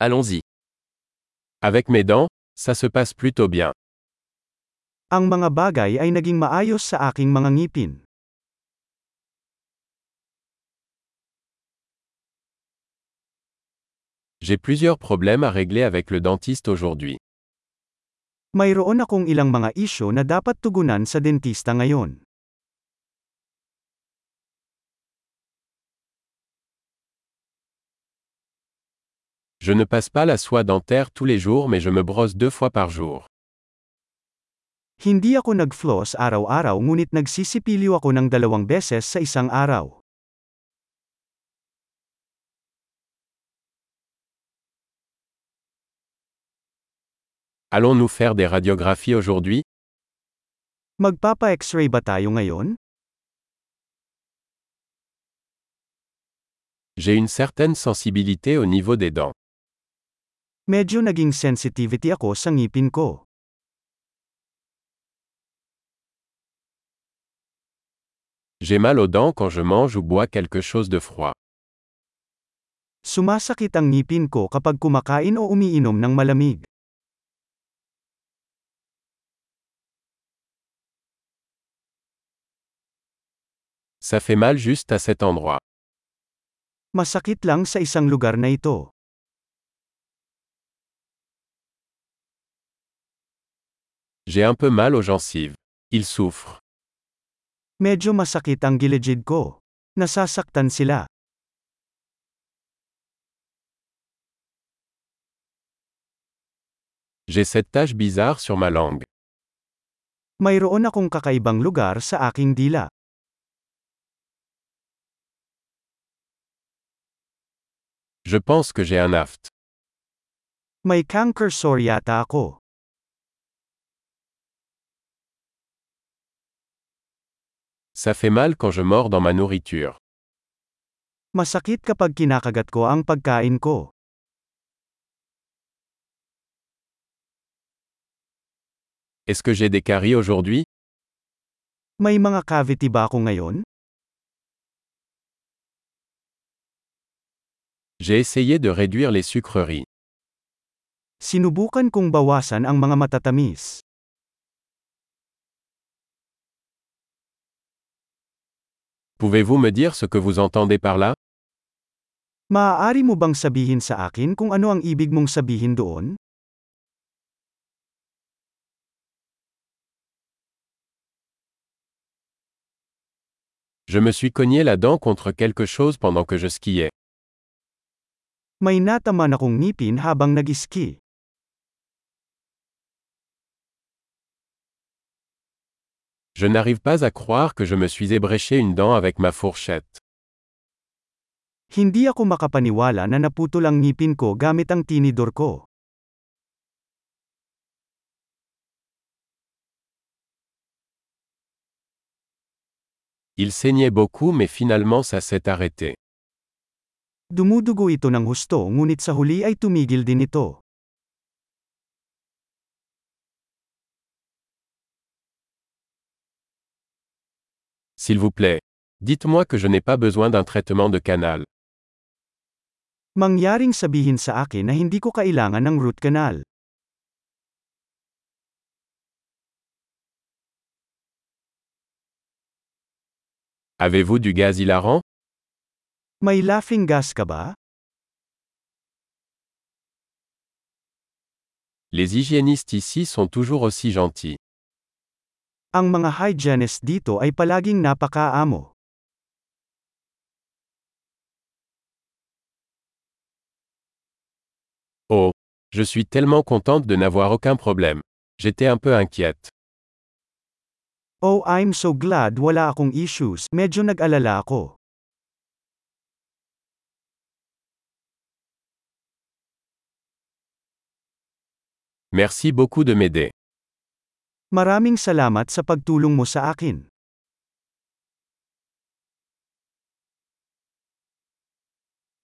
Allons-y. Avec mes dents, ça se passe plutôt bien. Ang mga bagay ay naging maayos sa aking mga ngipin. J'ai plusieurs problèmes à régler avec le dentiste aujourd'hui. Mayroon akong ilang mga isyo na dapat tugunan sa dentista ngayon. Je ne passe pas la soie dentaire tous les jours mais je me brosse deux fois par jour. Hindi ako nag-floss araw-araw ngunit nagsisipilyo ako ng dalawang beses sa isang araw. Allons-nous faire des radiographies aujourd'hui? Magpapa-x-ray ba tayo ngayon? J'ai une certaine sensibilité au niveau des dents. Medyo naging sensitivity ako sa ngipin ko. J'ai mal aux dents quand je mange ou bois quelque chose de froid. Sumasakit ang ngipin ko kapag kumakain o umiinom ng malamig. Ça fait mal juste à cet endroit. Masakit lang sa isang lugar na ito. J'ai un peu mal aux gencives. Ils souffrent. Medyo masakit ang gilid ko. Nasasaktan sila. J'ai cette tache bizarre sur ma langue. Mayroon akong kakaibang lugar sa aking dila. Je pense que j'ai un aft. May canker sore yata ako. Ça fait mal quand je mords dans ma nourriture. Masakit kapag kinakagat ko ang pagkain ko. Est-ce que j'ai des caries aujourd'hui? May mga cavity ba ako ngayon? J'ai essayé de réduire les sucreries. Sinubukan kong bawasan ang mga matatamis. Pouvez-vous me dire ce que vous entendez par là? Maaari mo bang sabihin sa akin kung ano ang ibig mong sabihin doon? Je me suis cogné la dent contre quelque chose pendant que je skiais. May nataman akong ngipin habang nag-ski. Je n'arrive pas à croire que je me suis ébréché une dent avec ma fourchette. Hindi ako makapaniwala na naputol ang ngipin ko gamit ang tinidor ko. Il saignait beaucoup mais finalement ça s'est arrêté. Dumudugo ito ng husto ngunit sa huli ay tumigil din ito. S'il vous plaît. Dites-moi que je n'ai pas besoin d'un traitement de canal. Mangyaring sabihin sa akin na hindi ko kailangan ng root canal. Avez-vous du gaz hilarant? May laughing gas ka ba? Les hygiénistes ici sont toujours aussi gentils. Ang mga hygienist dito ay palaging napakaamo. Oh, je suis tellement contente de n'avoir aucun problème. J'étais un peu inquiète. Oh, I'm so glad wala akong issues. Medyo nag-alala ako. Merci beaucoup de m'aider. Maraming salamat sa pagtulong mo sa akin.